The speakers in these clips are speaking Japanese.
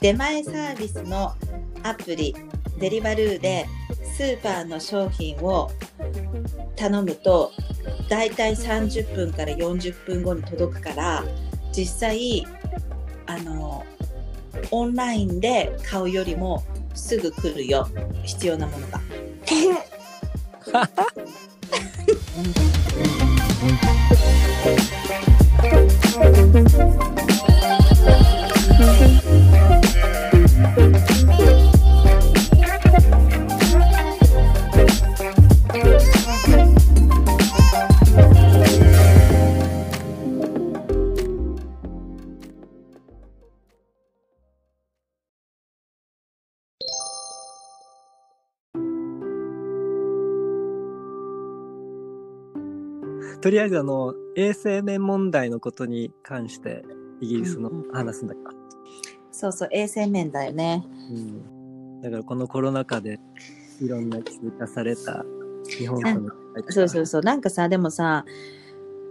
出前サービスのアプリデリバルーでスーパーの商品を頼むとだいたい30分から40分後に届くから実際あのオンラインで買うよりもすぐ来るよ必要なものが。とりあえずあの衛生面問題のことに関してイギリスのうんうん話すんだか、そうそう衛生面だよね。うん、だからこのコロナ禍でいろんな追加された日本とのそうそうそう。なんかさでもさ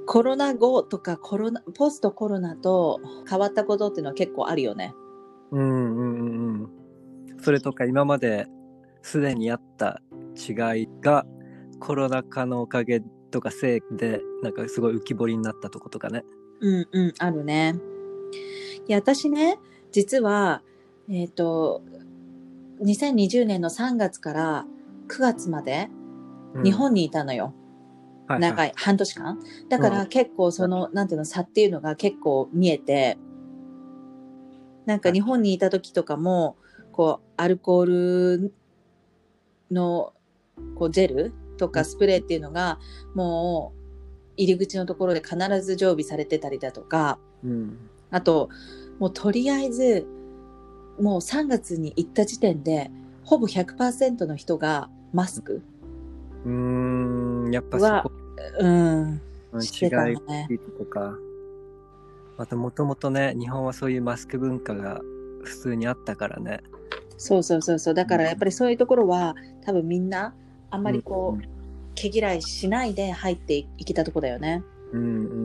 コロナ後とかコロナポストコロナと変わったことっていうのは結構あるよね。うんうんうんうん。それとか今まですでにあった違いがコロナ禍のおかげとかせいでなんかすごい浮き彫りになったとことかね。うんうんあるね。いや私ね実はえっ、と2020年の3月から9月までうん。日本にいたのよ。はいはい。長い半年間。だから結構その、なんていうの差っていうのが結構見えて、なんか日本にいた時とかも、こう、アルコールの、こう、ジェルとかスプレーっていうのが、もう、入り口のところで必ず常備されてたりだとか、うん。あと、もうとりあえず、もう3月に行った時点で、ほぼ100%の人がマスクうーんやっぱはそこ。うん、のしてた違いね。とか。またもともとね日本はそういうマスク文化が普通にあったからね。そうそうそうそう。だからやっぱりそういうところは、多分みんな、あんまりこう、毛嫌いしないで入っていけたとこだよね。うんうんう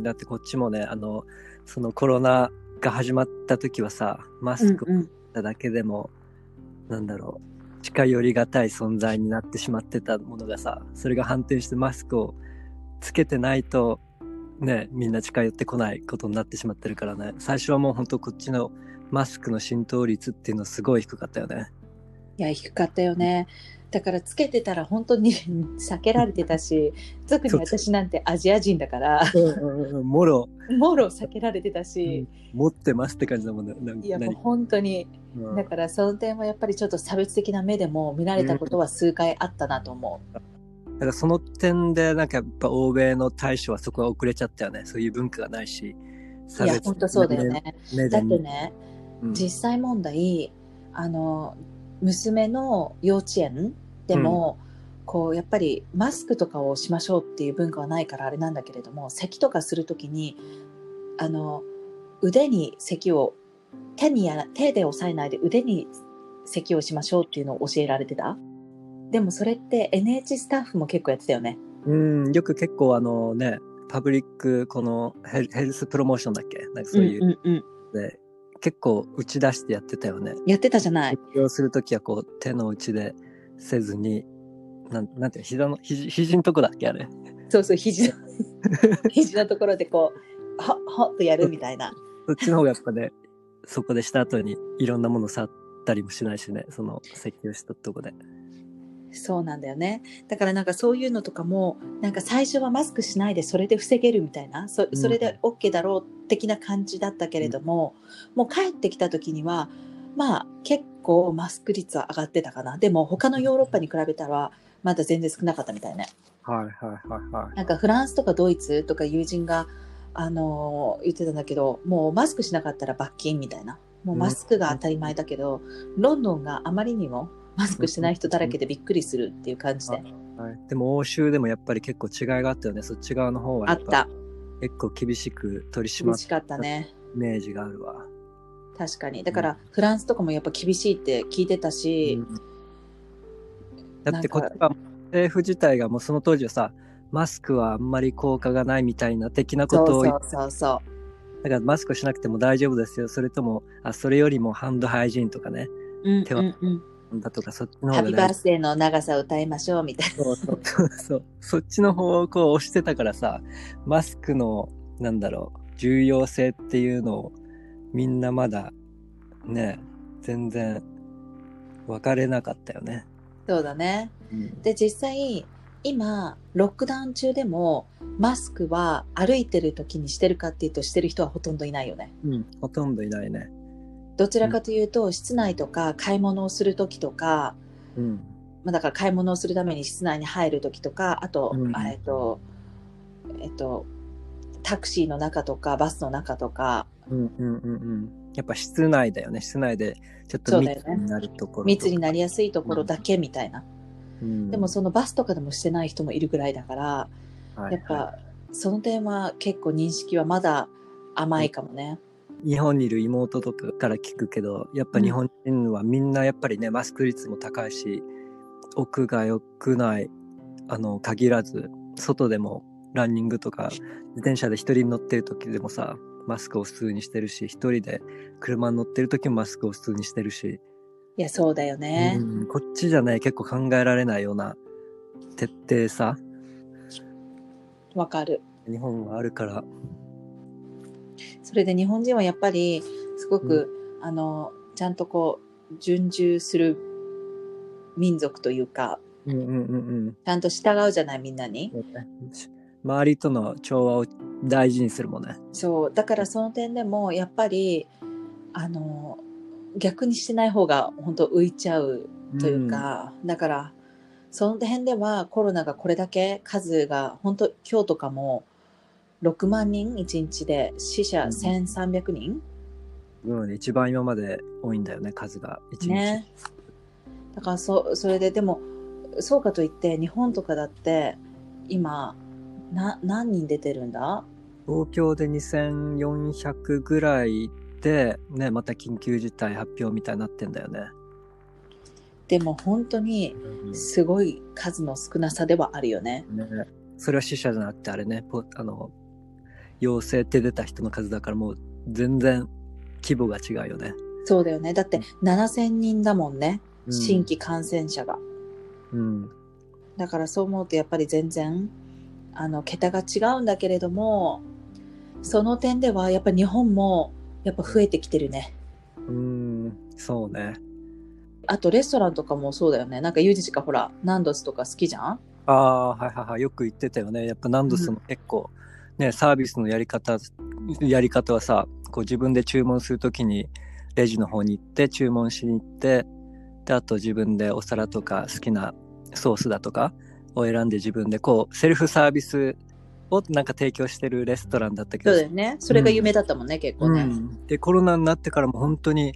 ん。だってこっちもねあのそのコロナが始まった時はさマスクをうんうん。しただけでも、なんだろう近寄りがたい存在になってしまってたものがさそれが反転してマスクをつけてないとねみんな近寄ってこないことになってしまってるからね。最初はもうほんとこっちのマスクの浸透率っていうのはすごい低かったよね。いや、低かったよね。だからつけてたら本当に 避けられてたし、特に私なんてアジア人だから、もろ、もろ避けられてたし、持ってますって感じだもんね。なんいやもう何本当に、うん。だからその点はやっぱりちょっと差別的な目でも見られたことは数回あったなと思う。だからその点でなんかやっぱ欧米の対処はそこは遅れちゃったよね。そういう文化がないしいや、本当そうだよね。だってね、うん。実際問題あの娘の幼稚園でも、こうやっぱりマスクとかをしましょうっていう文化はないからあれなんだけれども咳とかするときにあの腕に咳を手にやら手で押さえないで腕に咳をしましょうっていうのを教えられてた？でもそれって NH スタッフも結構やってたよね。うん、よく結構あのね、パブリック、このヘルヘルスプロモーションだっけ？なんかそういううんうんうん。で、結構打ち出してやってたよね。やってたじゃない発表するときはこう手の内でせずに、なんなんていうの膝の、肘肘のとこだっけあれ。そうそう肘の 肘のところでこうほっほっとやるみたいなそっちの方がやっぱね、そこでした後にいろんなもの触ったりもしないしね、その咳をしたとこで。そうなんだよね。だからなんかそういうのとかも、なんか最初はマスクしないでそれで防げるみたいな、そそれで OK だろう的な感じだったけれども、もう帰ってきた時には、まあ結構マスク率は上がってたかな。でも他のヨーロッパに比べたら、まだ全然少なかったみたいね。はいはいはいはい。なんかフランスとかドイツとか友人が、あのー言ってたんだけど、もうマスクしなかったら罰金みたいな。もうマスクが当たり前だけど、ロンドンがあまりにもマスクしてない人だらけでびっくりするっていう感じで。はい、でも欧州でもやっぱり結構違いがあったよね。そっち側の方はあった。結構厳しく取り締まっ厳しかったね。イメージがあるわ。確かに。だから、フランスとかもやっぱ厳しいって聞いてたし、だってこっちは政府自体がもうその当時はさマスクはあんまり効果がないみたいな的なことを言っそうそうそだからマスクしなくても大丈夫ですよ。それとも、あ、それよりもハンドハイジーンとかね。うん手はうんうん。だとか、そっちのハッピーバースデーの長さを歌いましょうみたいな。そうそうそうそう。そっちの方をこう押してたからさ、マスクの、なんだろう、重要性っていうのを、みんなまだ、ね、全然、分かれなかったよね。そうだね。うん。で、実際、今、ロックダウン中でも、マスクは歩いてる時にしてるかっていうと、してる人はほとんどいないよね。うん、ほとんどいないね。どちらかというと、室内とか買い物をする時とか、うん。まあ、だから買い物をするために室内に入る時とか、あと、うんあえっと、えっと、タクシーの中とか、バスの中とか、うんうんうんうん。やっぱ室内だよね。室内でちょっと密になるところとか。密になりやすいところだけみたいな。うんでもそのバスとかでもしてない人もいるぐらいだから、はいやっぱその点は結構認識はまだ甘いかもね。日本にいる妹とかから聞くけどやっぱ日本人はみんなやっぱりねマスク率も高いし屋外屋内あの限らず外でもランニングとか自転車で一人乗ってる時でもさマスクを普通にしてるし一人で車に乗ってる時もマスクを普通にしてるし、いや、そうだよね。うんこっちじゃね結構考えられないような徹底さわ、かる。日本はあるからそれで日本人はやっぱりすごく、あの、ちゃんとこう、順従する民族というか、うんうんうんうんちゃんと従うじゃないみんなに。周りとの調和を大事にするもんね。そう。だからその点でも、やっぱり、あの、逆にしてない方が本当浮いちゃうというか、だから、その辺ではコロナがこれだけ数が、本当今日とかも6万人1日で死者うん1300人、うん、うん一番今まで多いんだよね、数が。一日。ね。だからそ、それででも、そうかといって日本とかだって今、な、何人出てるんだ？東京で2400ぐらいで、ね、また緊急事態発表みたいになってんだよね。でも本当にすごい数の少なさではあるよね。ね、それは死者じゃなくてあれね、ポあの、陽性って出た人の数だからもう全然規模が違うよね。そうだよね。だって7000人だもんね。うん新規感染者が。うん。だからそう思うとやっぱり全然、あの、桁が違うんだけれども、その点ではやっぱ日本もやっぱ増えてきてるね。うん、そうね。あとレストランとかもそうだよね。なんかユージチかほら、ナンドスとか好きじゃん？ああ、はいはいはい。よく言ってたよね。やっぱナンドスも結構、ね、サービスのやり方、やり方はさ、こう自分で注文するときに、レジの方に行って、注文しに行って、で、あと自分でお皿とか好きなソースだとかを選んで自分でこう、セルフサービスをなんか提供してるレストランだったけどそうだよね。それが夢だったもんね、結構ね。うん、でコロナになってからも本当に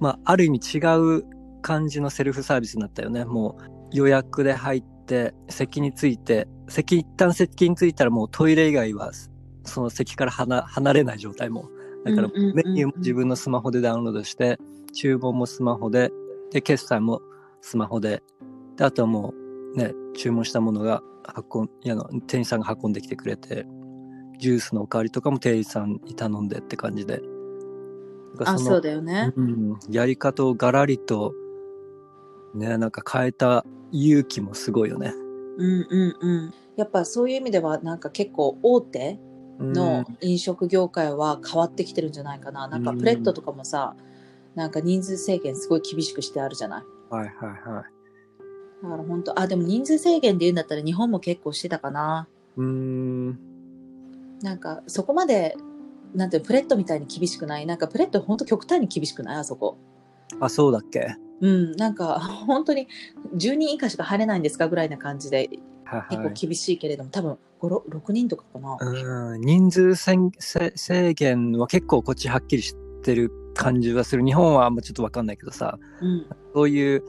まあある意味違う感じのセルフサービスになったよねもう予約で入って席について席一旦席についたらもうトイレ以外はその席から離離れない状態もだからメニューも自分のスマホでダウンロードして注文もスマホでで決済もスマホでであとはもうね注文したものが運んいやの店員さんが運んできてくれてジュースのおかわりとかも店員さんに頼んでって感じで。あ、のそうだよね。うん、やり方をガラリと、ね、なんか変えた勇気もすごいよね。うんうんうん。やっぱそういう意味ではなんか結構大手の飲食業界は変わってきてるんじゃないかな。なんかプレットとかもさ、なんか人数制限すごい厳しくしてあるじゃない？うんはいはいはい。だから本当あ、でも人数制限で言うんだったら日本も結構してたかな。うーん。なんかそこまで、なんていうのプレットみたいに厳しくない？なんかプレット本当極端に厳しくない？あそこ。あ、そうだっけ？うん、なんか 本当に10人以下しか入れないんですかぐらいな感じではい結はい。構厳しいけれども、多分5、6人とかかな。うん、人数制限は結構こっちはっきりしてる感じはする。日本はあんまちょっとわかんないけどさ、うん。そういう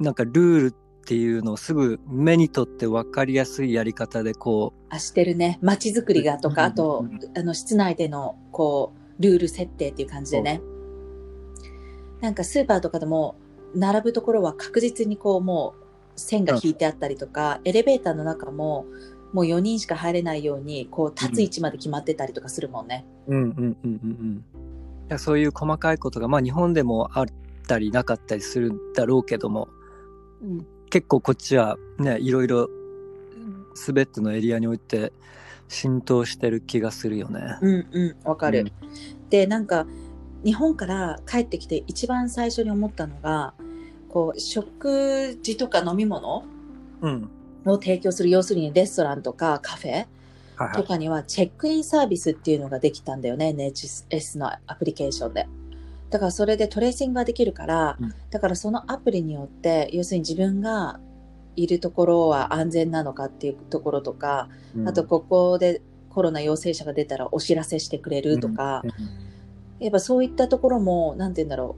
なんかルールっていうのをすぐ目にとってわかりやすいやり方でこあ、してるね。街づくりがとか、うんあと、あの、室内での、こう、ルール設定っていう感じでね。なんかスーパーとかでも、並ぶところは確実にこう、もう、線が引いてあったりとか、エレベーターの中も、もう4人しか入れないように、こう、立つ位置まで決まってたりとかするもんね。うんうんうんうんうん。そういう細かいことが、まあ日本でもあったりなかったりするだろうけども、うん結構こっちはね、いろいろ全てのエリアにおいて浸透してる気がするよね。うんうん、わかる。で、なんか、日本から帰ってきて一番最初に思ったのが、こう、食事とか飲み物うん。を提供する、要するにレストランとかカフェ。とかにはチェックインサービスっていうのができたんだよね、NHS のアプリケーションで。だからそれでトレーシングができるから、うんだからそのアプリによって、要するに自分がいるところは安全なのかっていうところとか、うんあとここでコロナ陽性者が出たらお知らせしてくれるとか、やっぱそういったところも、なんて言うんだろ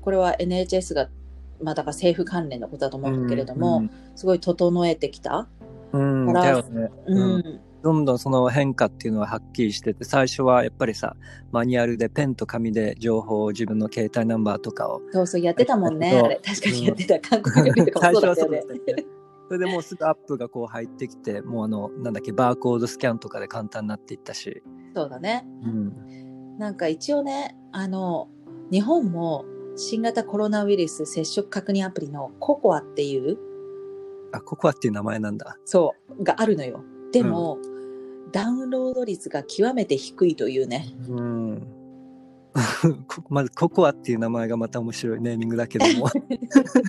う、これは NHS が、まあだから政府関連のことだと思うんだけれども、すごい整えてきた。うん、だよね。うん。うんどんどんその変化っていうのははっきりしてて、最初はやっぱりさ、マニュアルでペンと紙で情報を自分の携帯ナンバーとかを。そうそう、やってたもんね。あれ、確かにやってた。韓国料理とかそうだ。ったよね。それでもうすぐアップがこう入ってきて、もうあの、なんだっけ、バーコードスキャンとかで簡単になっていったし。そうだね。うん。なんか一応ね、あの、日本も新型コロナウイルス接触確認アプリのココアっていう、あ、ココアっていう名前なんだ。そう、があるのよ。でも、ダウンロード率が極めて低いというね。うん。こまずココアっていう名前がまた面白いネーミングだけども。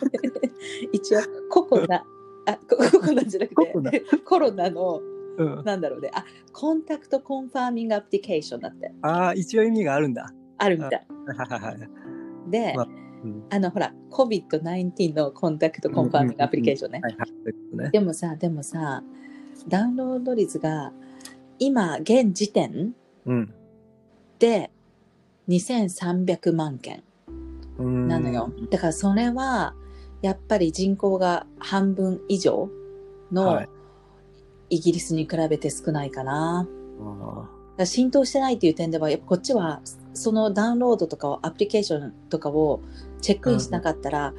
一応、ココナ、あ、コココナじゃなくココナて、コロナの、うん。なんだろうね、あ、コンタクトコンファーミングアプリケーションだって、ああ、一応意味があるんだ。あるみたい。で、まあうんあの、ほら、COVID-19 のコンタクトコンファーミングアプリケーションね。でもさ、でもさ、ダウンロード率が、今、現時点うん。で2300万件うんなのよ。だからそれは、やっぱり人口が半分以上のはいイギリスに比べて少ないかな。から浸透してないっていう点では、やっぱこっちは、そのダウンロードとかを、アプリケーションとかをチェックインしなかったら、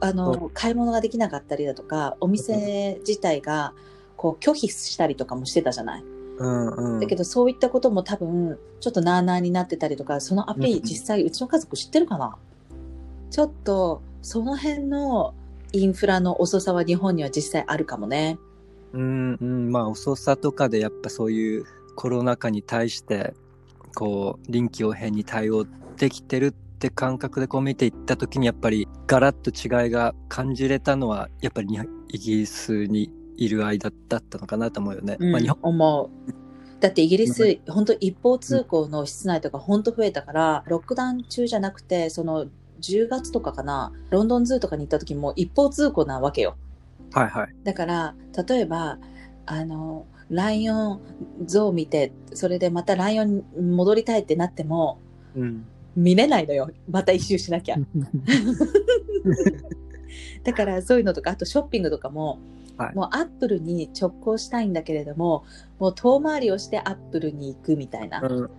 あの、買い物ができなかったりだとか、お店自体が、こう、拒否したりとかもしてたじゃない？ーうんうん。だけど、そういったことも多分、ちょっとなーなーになってたりとか、そのアプリうん実際、うちの家族知ってるかな？ちょっと、その辺のインフラの遅さは日本には実際あるかもね。うんうん、まあ遅さとかでやっぱそういうコロナ禍に対してこう臨機応変に対応できてるって感覚でこう見ていった時にやっぱりガラッと違いが感じれたのはやっぱりにイギリスにいる間だったのかなと思うよね。うんまあ日本思う。だってイギリうス、本当一方通行の室内とか本当増えたから、ロックダウン中じゃなくて、その10月とかかな、ロンドンズーとかに行った時も一方通行なわけよ。はいはい。だから、例えば、あの、ライオン像を見て、それでまたライオンに戻りたいってなっても、うん。見れないのよ。また一周しなきゃ。だからそういうのとか、あとショッピングとかも、はいもうアップルに直行したいんだけれども、もう遠回りをしてアップルに行くみたいな。うん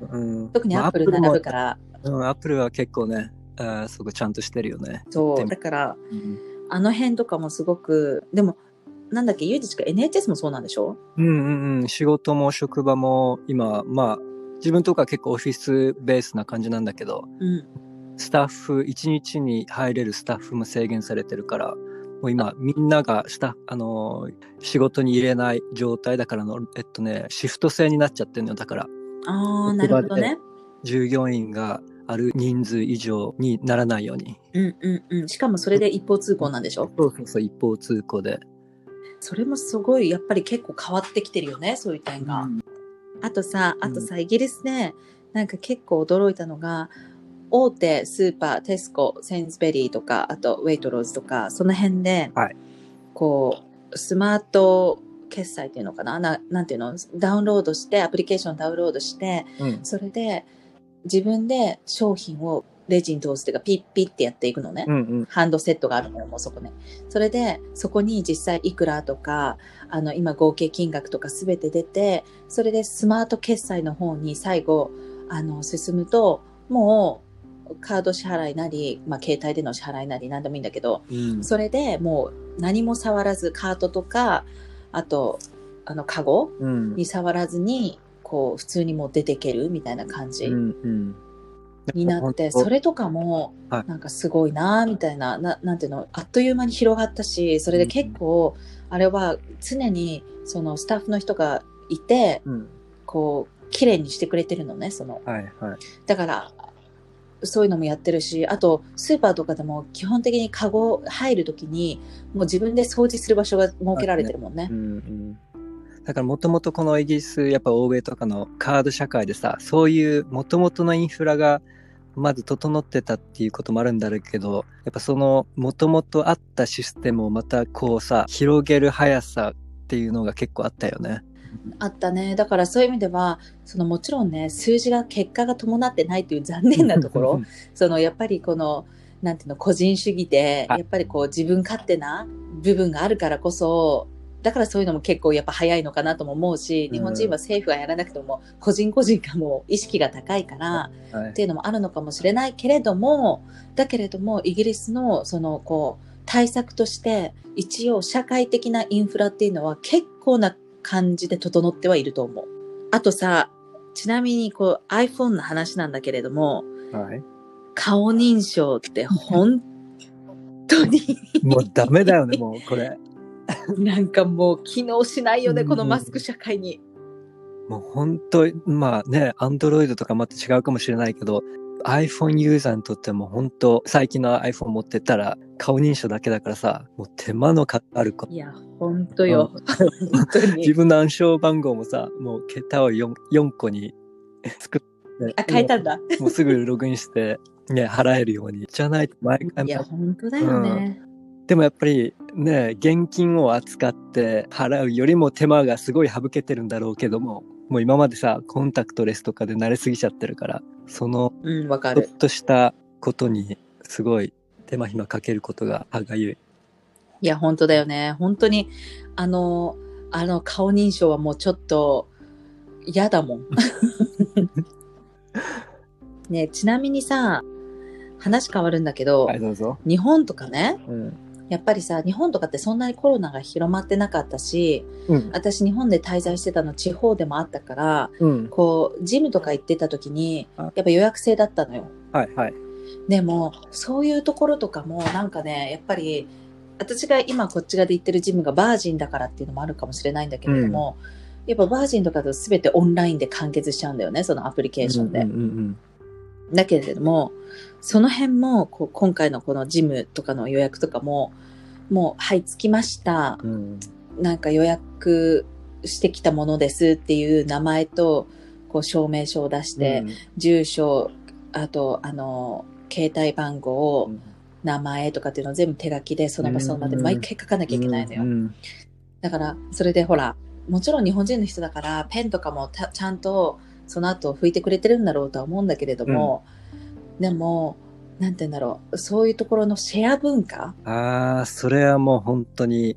うん、特にアップル並ぶから。ら。うん、アップルは結構ね、あーすごくちゃんとしてるよね。そう。だから、うんあの辺とかもすごく、でも、なんだっけ、ゆうじちか NHS もそうなんでしょ？うんうんうん、仕事も職場も今、まあ、自分とか結構オフィスベースな感じなんだけど、うん。スタッフ、一日に入れるスタッフも制限されてるから、もう今、みんながスタッフ、あのー仕事に入れない状態だからの、えっとね、シフト制になっちゃってるのよ。だから、ああ、なるほどね。従業員がある人数以上にならないように。うんうんうん。しかもそれで一方通行なんでしょ？そうそうそう、一方通行で。それもすごい、やっぱり結構変わってきてるよね、そういう点が。あとさ、あとさ、イギリスで、なんか結構驚いたのが、大手スーパー、テスコ、センスベリーとか、あとウェイトローズとか、その辺で、はいこう、スマート決済っていうのかな？ななんていうの？ダウンロードして、アプリケーションダウンロードして、うん。それで自分で商品をレジに通すっていうか、ピッピッってやっていくのね。うんうん。ハンドセットがあるのよ、もうそこね。それで、そこに実際いくらとか、あの、今合計金額とかすべて出て、それでスマート決済の方に最後、あの、進むと、もう、カード支払いなり、まあ、携帯での支払いなり、なんでもいいんだけど、うんそれでもう何も触らず、カートとか、あと、あの、カゴうん。に触らずに、こう、普通にもう出てけるみたいな感じ。になって、それとかもはい、なんかすごいなみたいな、ななんていうの、あっという間に広がったし、それで結構、あれは常に、そのスタッフの人がいて、うん。こう、綺麗にしてくれてるのね、その、はいはい。だから、そういうのもやってるし、あと、スーパーとかでも基本的にカゴ入るときに、もう自分で掃除する場所が設けられてるもんねう。んうん。だからもともとこのイギリス、やっぱ欧米とかのカード社会でさ、そういうもともとのインフラがまず整ってたっていうこともあるんだろうけど、やっぱそのもともとあったシステムをまたこうさ、広げる速さっていうのが結構あったよね。あったね。だからそういう意味では、そのもちろんね、数字が結果が伴ってないという残念なところ、そのやっぱりこの、なんていうの、個人主義で、あやっぱりこう自分勝手な部分があるからこそ、だからそういうのも結構やっぱ早いのかなとも思うし、日本人は政府がやらなくても、個人個人がもう意識が高いから、はいっていうのもあるのかもしれないけれども、だけれども、イギリスのそのこう、対策として、一応社会的なインフラっていうのは結構な感じで整ってはいると思う。あとさ、ちなみにこう iPhone の話なんだけれども、はい。顔認証って本当に もうダメだよね、もうこれ。なんかもう機能しないよね、うんこのマスク社会に。もう本当まあね、アンドロイドとかまた違うかもしれないけど、iPhone ユーザーにとっても本当最近の iPhone 持ってたら顔認証だけだからさ、もう手間のかかること。いや、本当よ。本当自に。分の暗証番号もさ、もう桁を 4, 4個に作って。あ、変えたんだ。もうすぐログインして、ね、払えるように。じゃないと毎回いや、本当だよね。でもやっぱりね、現金を扱って払うよりも手間がすごい省けてるんだろうけども、もう今までさ、コンタクトレスとかで慣れすぎちゃってるから、そのちょっ。としたことにすごい手間暇かけることが歯がゆい。いや、本当だよね。本当に、あの、あの顔認証はもうちょっと嫌だもん。ねちなみにさ、話変わるんだけど、はい、どうぞ。日本とかね、うん。やっぱりさ、日本とかってそんなにコロナが広まってなかったし、うん。私日本で滞在してたの地方でもあったから、うん。こう、ジムとか行ってた時に、あやっぱ予約制だったのよ。はい、はい。でも、そういうところとかも、なんかね、やっぱり、私が今こっち側で行ってるジムがバージンだからっていうのもあるかもしれないんだけれども、やっぱバージンとかと全てオンラインで完結しちゃうんだよね、そのアプリケーションで。うんうんだけれども、その辺も、こう今回のこのジムとかの予約とかも、もう、はい、着きました。うん。うん。なんか予約してきたものですっていう名前と、こう証明書を出して、住所、あと、あの、携帯番号、うん名前とかっていうのを全部手書きでその場その場で毎回書かなきゃいけないのよ。うんだから、それでほら、もちろん日本人の人だから、ペンとかもたちゃんとその後拭いてくれてるんだろうとは思うんだけれども、でも、なんて言うんだろう、そういうところのシェア文化？ああ、それはもう本当に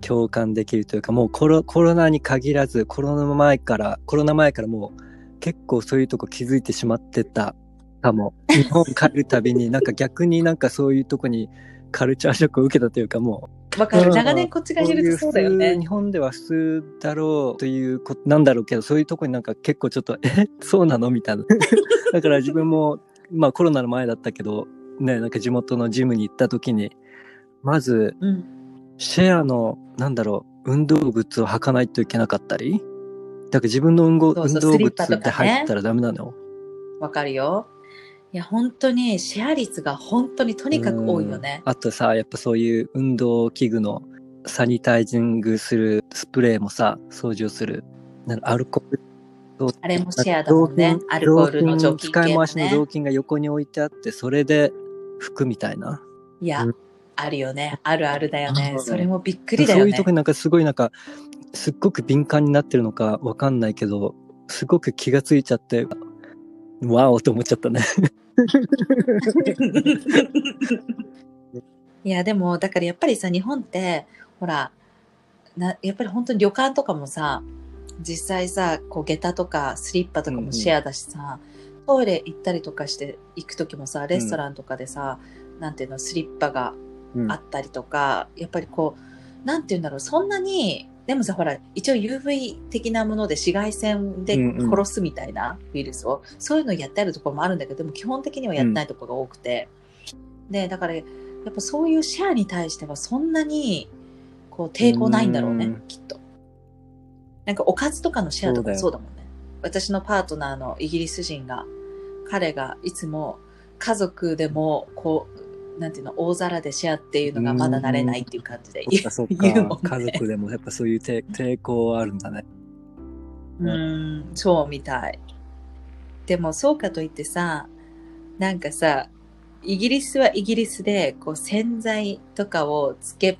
共感できるというか、もうコロコロナに限らず、コロナ前から、コロナ前からもう結構そういうとこ気づいてしまってたかも。日本帰るたびになんか逆になんかそういうとこにカルチャーショックを受けたというかもう、わかる。うん長年こっちがいるとそうだよね。日本では普通だろうということなんだろうけど、そういうとこになんか結構ちょっと、え、そうなの？みたいな。だから自分も、まあコロナの前だったけど、ね、なんか地元のジムに行った時に、まず、うん。シェアの、なんだろう、運動靴を履かないといけなかったり、だから自分の運動靴でとかね入ったらダメなのよ。わかるよ。いや、本当にシェア率が本当にとにかく多いよね。あとさ、やっぱそういう運動器具のサニタイジングするスプレーもさ、掃除をする。なんかアルコールとあれもシェアだもんね。アルコールの除菌系も使い回しのね。雑巾が横に置いてあって、それで拭くみたいな。いやうん、あるよね。あるあるだよねう。んそれもびっくりだよねそういうと。こになんかすごいなんか、すっごく敏感になってるのかわかんないけど、すごく気がついちゃって、わおと思っちゃったね。いや、でも、だからやっぱりさ、日本って、ほら、なやっぱり本当に旅館とかもさ、実際さ、こう、下駄とかスリッパとかもシェアだしさ、トイレ行ったりとかして行くときもさ、レストランとかでさ、なんていうの、スリッパがうん。あったりとか、やっぱりこう、なんていうんだろう、そんなに、でもさ、ほら、一応 UV 的なもので紫外線で殺すみたいなウイルスを、そういうのをやってあるところもあるんだけど、でも基本的にはやってないところが多くて。で、だから、やっぱそういうシェアに対してはそんなに、こう、抵抗ないんだろうね、うんきっと。なんかおかずとかのシェアとかそうだもんね。私のパートナーのイギリス人が、彼がいつも家族でも、こう、なんていうの、大皿でシェアっていうのがまだ慣れないっていう感じでそっかそっ言うもんか。ね。家族でもやっぱそういう抵 抵抗あるんだね。うん、そうみたい。でもそうかといってさ、なんかさ、イギリスはイギリスで、こう洗剤とかをつけっ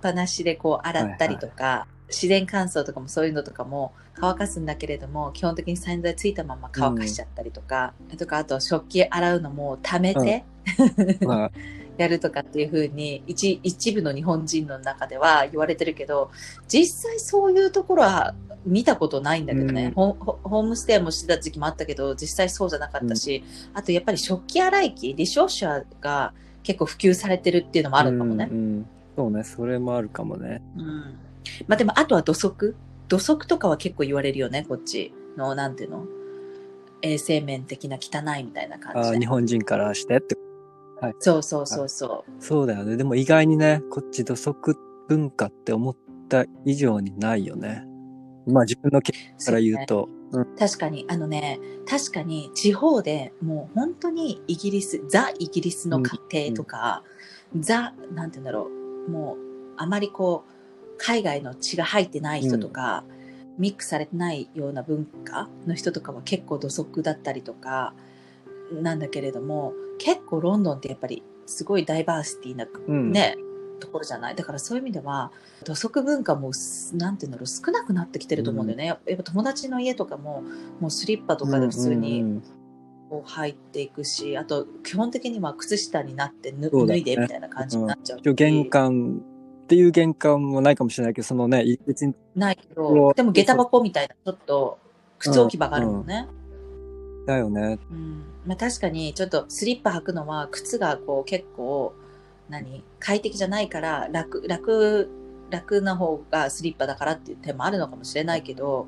ぱなしでこう洗ったりとか、自然乾燥とかもそういうのとかも乾かすんだけれども、基本的に洗剤ついたまま乾かしちゃったりとか、とかあと食器洗うのも溜めて、まあ、やるとかっていう風に一一部の日本人の中では言われてるけど実際そういうところは見たことないんだけどね、うん。ホームステイもしてた時期もあったけど実際そうじゃなかったし、あとやっぱり食器洗い機ディッシュウォッシャーが結構普及されてるっていうのもあるかもね。う。んうん。そうね、それもあるかもね。うんまあでもあとは土足。土足とかは結構言われるよねこっち。のなんていうの？衛生面的な汚いみたいな感じで。日本人からしてって。そうそうそうそう。そうだよね。でも意外にね、こっち土足文化って思った以上にないよね。まあ自分の経験から言うと。確かに、あのね、確かに地方でもう本当にイギリス、ザ・イギリスの家庭とか、ザ、なんて言うんだろう、もうあまりこう、海外の血が入ってない人とか、ミックスされてないような文化の人とかは結構土足だったりとか、なんだけれども、結構ロンドンってやっぱりすごいダイバーシティな、うん。ね、ところじゃない？だからそういう意味では土足文化もすなんていうんだろう少なくなってきてると思うんだよね、やっぱ友達の家とかももうスリッパとかで普通うんうんにうん。こう入っていくし、あと基本的には靴下になって脱いでみたいな感じになっちゃうし、一応玄関っていう玄関もないかもしれないけど、そのね、い別にないけうどわでも下駄箱みたいなちょっと靴置き場があるもんね、だよね。うん。まあ、確かにちょっとスリッパ履くのは靴がこう結構何？快適じゃないから楽楽楽な方がスリッパだからっていう点もあるのかもしれないけど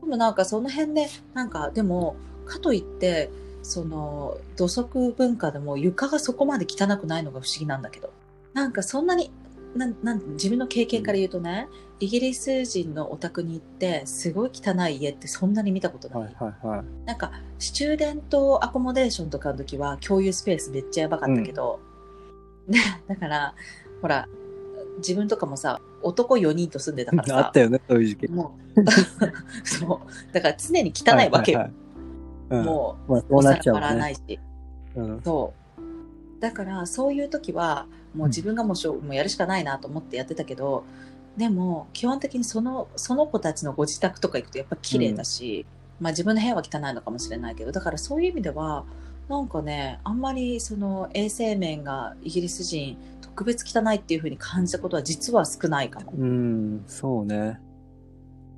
でもなんかその辺でなんかでもかといってその土足文化でも床がそこまで汚くないのが不思議なんだけどなんかそんなになんなん自分の経験から言うとねイギリス人のお宅に行ってすごい汚い家ってそんなに見たことない、はいはいはい。なんか、スチューデントアコモデーションとかの時は共有スペースめっちゃやばかったけど、ね、だから、ほら、自分とかもさ、男4人と住んでたからさあった、よね、そういう時期。もう、そう、だから常に汚いわけよ。はいはいはいうん、もまあ、う、なっちゃうもんね。洗わないし。うんそう。だから、そういう時は、もう自分がもうしょうもうやるしかないなと思ってやってたけど、でも、基本的にその、その子たちのご自宅とか行くとやっぱ綺麗だし、まあ自分の部屋は汚いのかもしれないけど、だからそういう意味では、なんかね、あんまりその衛生面がイギリス人特別汚いっていう風に感じたことは実は少ないかも。うん、そうね。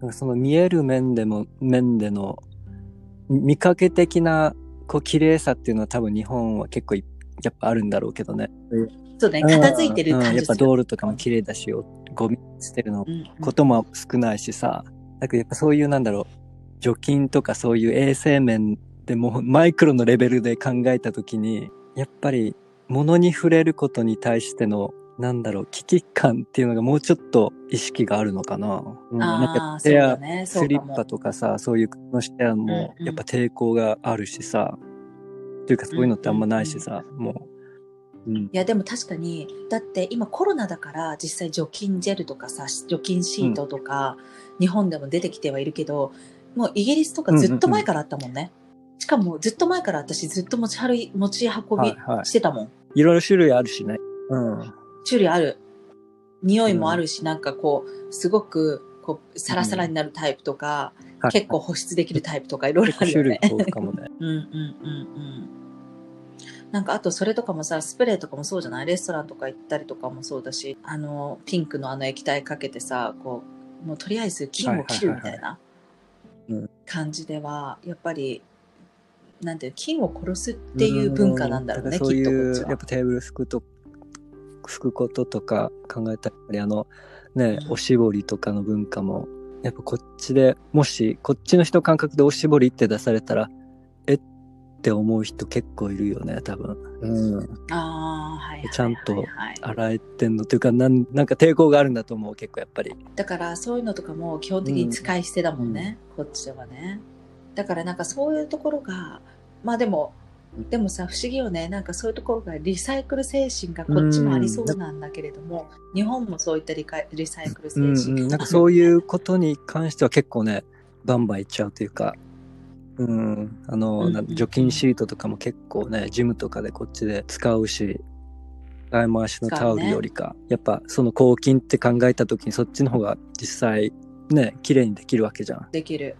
なんかその見える面でも、面での、見かけ的な、こう、綺麗さっていうのは多分日本は結構いやっぱあるんだろうけどね。そうね、片付いてるうん感じやっぱ道路とかも綺麗だし、ゴミ捨てるのうんうんことも少ないしさ。だけどやっぱそういうなんだろう、除菌とかそういう衛生面でもマイクロのレベルで考えたときに、やっぱり物に触れることに対しての、なんだろう、危機感っていうのがもうちょっと意識があるのかな。うん、なんか手やだね、スリッパ。とかさ、そういう靴のシェアもうんうんやっぱ抵抗があるしさ、というかそういうのってあんまないしさ、もう。うん。いやでも確かにだって今コロナだから実際除菌ジェルとかさ除菌シートとか、日本でも出てきてはいるけどもうイギリスとかずっと前からあったもんね、しかもずっと前から私ずっと持ち歩い持ち運びはいはい。してたもん、いろいろ種類あるしね。うん。種類ある。匂いもあるし、なんかこうすごくこうサラサラになるタイプとか、はい結構保湿できるタイプとかいろいろあるよ種類ね多いかもね。うんうんうんうん。なんかあとそれとかもさ、スプレーとかもそうじゃない？レストランとか行ったりとかもそうだし、あの、ピンクのあの液体かけてさ、こう、もうとりあえず菌を切るみたいな感じでは、やっぱり、なんていう、菌を殺すっていう文化なんだろうね、うきっとこいう、っちは。やっ。ぱテーブル拭くと、拭くこととか考えたりあの、ね、うん。おしぼりとかの文化も、やっぱこっちで、もしこっちの人感覚でおしぼりって出されたら、えって思う人結構いるよね、多分。うん。ああ、はいはいはいはい。ちゃんと洗えてんのっていうか、なん、なんか抵抗があるんだと思う、結構やっぱり。だからそういうのとかも基本的に使い捨てだもんね、こっちではね。だからなんかそういうところが、まあでも、でもさ、不思議よね。なんかそういうところがリサイクル精神がこっちもありそうなんだけれども、日本もそういったリカリサイクル精うん、神うん。なんかそういうことに関しては結構ね、バンバンいっちゃうというか、うん、あの、うんな除菌シートとかも結構ね、ジムとかでこっちで使うし、使い回しのタオルよりか、やっぱその抗菌って考えた時にそっちの方が実際ね、綺麗にできるわけじゃん。できる。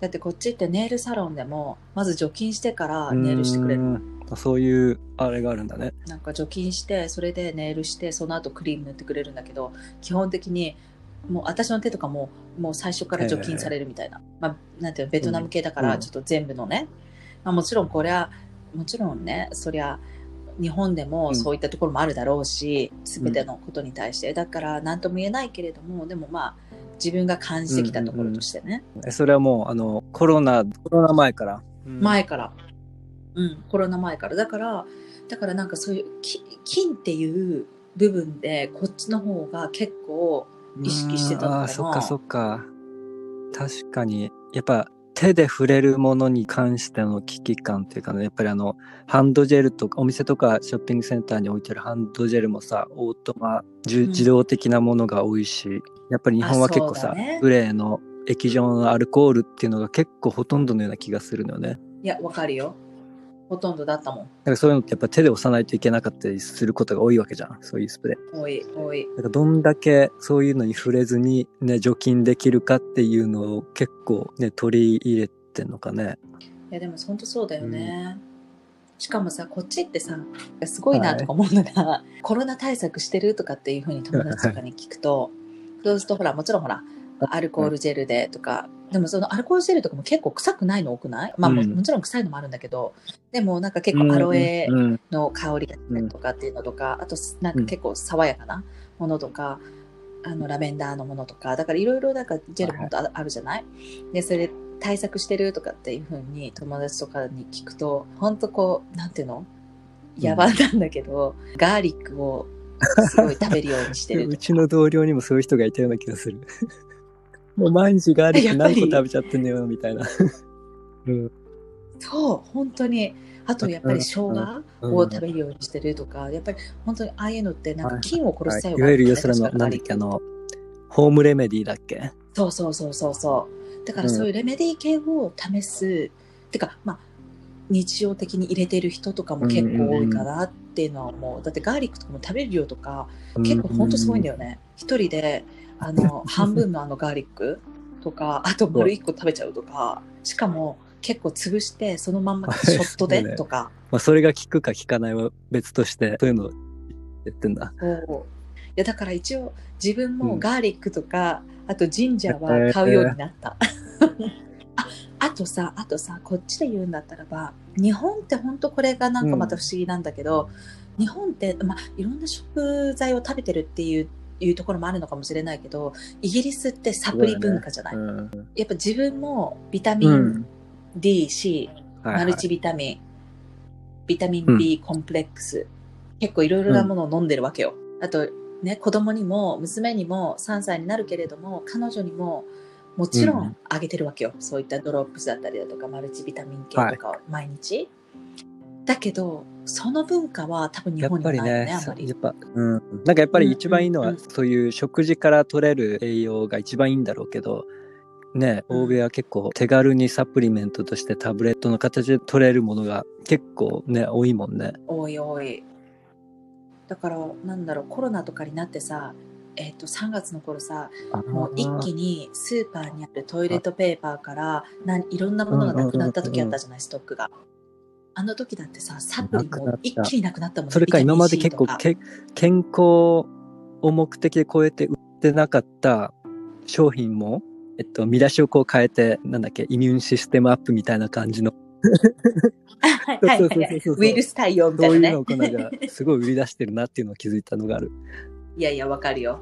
だってこっちってネイルサロンでも、まず除菌してからネイルしてくれる。うんそういうあれがあるんだね。なんか除菌して、それでネイルして、その後クリーム塗ってくれるんだけど、基本的に、もう私の手とかも、もう最初から除菌されるみたいな。まあ、なんていう、ベトナム系だから、ちょっと全部のね。まあ、もちろんこれは、もちろんね、そりゃ、日本でもそういったところもあるだろうし、すべ、てのことに対して。だから、なんとも言えないけれども、でもまあ、自分が感じてきたところとしてね。えそれはもう、あの、コロナ、コロナ前から。うん前から。うん、コロナ前から。だから、だからなんかそういう、き金っていう部分で、こっちの方が結構、意識してたのかなうんあーそっかそっか。確かに、やっぱ手で触れるものに関しての危機感っていうかね、やっぱりあの、ハンドジェルとか、お店とかショッピングセンターに置いてるハンドジェルもさ、オートマ、自動的なものが多いし、やっぱり日本は結構さ、ねグレーの液状のアルコールっていうのが結構ほとんどのような気がするのよね。いや、わかるよ。ほとんどだったもん。だからそういうのってやっぱ手で押さないといけなかったりすることが多いわけじゃん。そういうスプレー。多い、多い。だからどんだけそういうのに触れずにね、除菌できるかっていうのを結構ね、取り入れてんのかね。いや、でも本当そうだよね。しかもさ、こっちってさ、すごいなとか思うのが、コロナ対策してるとかっていうふうに友達とかに聞くと、そうするとほら、もちろんほら、アルコールジェルでとか、でもそのアルコールジェルとかも結構臭くないの多くない？まあも,、うん。もちろん臭いのもあるんだけど、でもなんか結構アロエうんうん。の香りだったりとかっていうのとか、あとなんか結構爽やかなものとか、あのラベンダーのものとか、だからいろいろなんかジェルも本当ああるじゃない？で、それで対策してるとかっていうふうに友達とかに聞くと、本当こう、なんていうの？野蛮なんだけど、ガーリックをすごい食べるようにしてる うちの同僚にもそういう人がいたような気がする。もう毎日ガーリック何個食べちゃってんのよ、みたいな。うんそう、本当に。あとやっぱり生姜うんを食べるようにしてるとか、やっぱり本当にああいうのってなんか菌を殺す作用いわゆるがあるんだよね要するに、なんだっけ、あの、ホームレメディだっけ？そうそうそうそうそう。だからそういうレメディ系を試す。てか、まあ、日常的に入れてる人とかも結構多いかなっていうのは思う。だってガーリックとかも食べる量とか結構本当すごいんだよ。よね。一人で、あの、半分のあのガーリックとか、あと丸一個食べちゃうとか、しかも結構潰してそのまんま ショットでとか。まあ、それが効くか効かないは別として、そういうのを言ってんだ。いやだから一応自分もガーリックとか、あとジンジャーは買うようになった。あ あとさ、あとさ、こっちで言うんだったらば、日本って本当これがなんかまた不思議なんだけど、日本って、まあ、いろんな食材を食べてるっていういうところもあるのかもしれないけど、イギリスってサプリ文化じゃない、うん。やっぱ自分もビタミンうん。マルチビタミン、ビタミン B コンプレックス、結構いろいろなものを飲んでるわけよ。あと、ね、子供にも、娘にも3歳になるけれども、彼女にも、もちろうんんあげてるわけよ。そういったドロップスだったりだとか、マルチビタミン系とかを毎日。だけど、その文化は多分日やっ本にはないよね、ぱりね、あんまりや。っぱ、うん。なんかやっぱり一番いいのは、うんうんそういう食事から取れる栄養が一番いいんだろうけど、ね、うん欧米は結構手軽にサプリメントとしてタブレットの形で取れるものが結構ね、多いもんね。多い多い。だから、なんだろう、コロナとかになってさ、えっ、と、3月の頃さ、もう一気にスーパーにあるトイレットペーパーからなんいろんなものがなくなった時あったじゃない、ストックが。あの時だってさ、サプリも一気になくなったもんそれか今まで結構け健康を目的で超えて売ってなかった商品も、えっと、見出しをこう変えて、なんだっけ、イミューンシステムアップみたいな感じの、ウイルス対応みたそういなね。いうのをこうなんか、すごい売り出してるなっていうのを気づいたのがある。いやいや、わかるよ。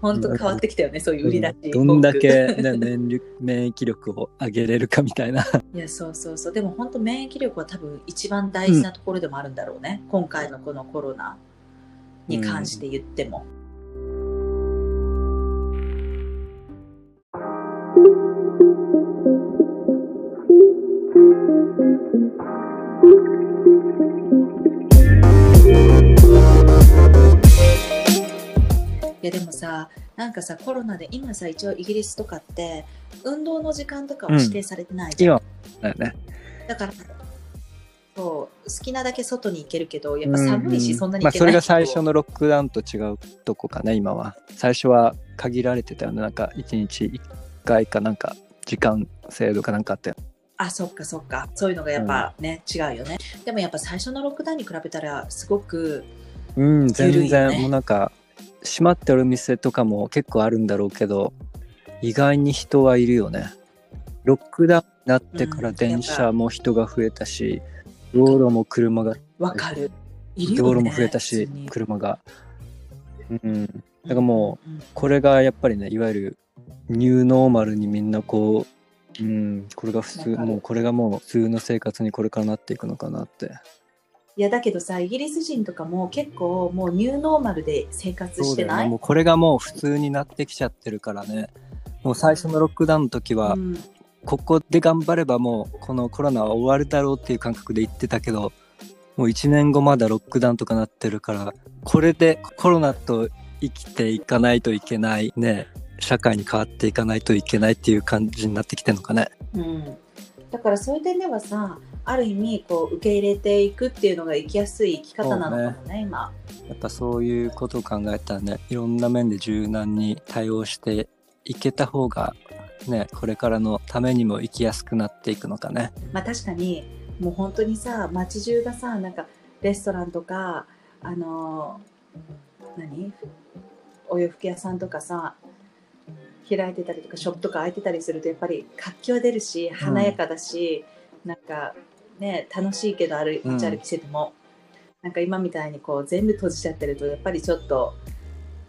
本当変わってきたよね、そういう売り出し。どんだけ、ね、免疫免疫力を上げれるかみたいな。いや、そうそうそう。でも本当免疫力は多分一番大事なところでもあるんだろうね。今回のこのコロナに関して言っても。いやさなんかさコロナで今さ一応イギリスとかって運動の時間とかは指定されてないじゃん、今だよね。だからそう好きなだけ外に行けるけどやっぱ寒いし、うんそんなにまあ、行けないけど、それが最初のロックダウンと違うとこかね、今は。最初は限られてたよね。なんか、1日1回かなんか、時間制度かなんかあったよ。あそっかそっか。そういうのがやっぱね、違うよね。でもやっぱ最初のロックダウンに比べたらすごくうん、緩全然、もうなんか、閉まってる店とかも結構あるんだろうけど、意外に人はいるよね。ロックダウンになってからうん電車も人が増えたし、道路も車が、わかるいるよね道路も増えたし車が。うん。だからもう、うん、これがやっぱりね、いわゆるニューノーマルにみんなこう、うん、これが普通、もうこれがもう普通の生活にこれからなっていくのかなって。いやだけどさイギリス人とかも結構もうニューノーマルで生活してない？ね。もうこれがもう普通になってきちゃってるからね。もう最初のロックダウンの時は、うんここで頑張ればもうこのコロナは終わるだろうっていう感覚で言ってたけど、もう1年後まだロックダウンとかなってるから、これでコロナと生きていかないといけないね、社会に変わっていかないといけないっていう感じになってきてるのかね。うん、だからそういう点ではさある意味こう受け入れていくっていうのが生きやすい生き方なのかもね今。やっぱそういうことを考えたらね、いろんな面で柔軟に対応していけた方が、ね、これからのためにも生きやすくなっていくのかね。まあ確かにもう本当にさ街中がさなんかレストランとかあのー何？お洋服屋さんとかさ開いてたりとかショップとか開いてたりするとやっぱり活気は出るし華やかだし、なんかね楽しいけど歩いうん街歩きしてても、なんか今みたいにこう全部閉じちゃってるとやっぱりちょっと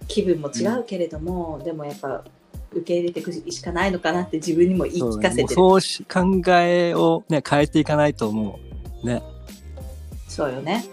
気分も違うけれども、でもやっぱ受け入れていくしかないのかなって自分にも言い聞かせてる。そうし考えをね、変えていかないと思う。ね。そうよね。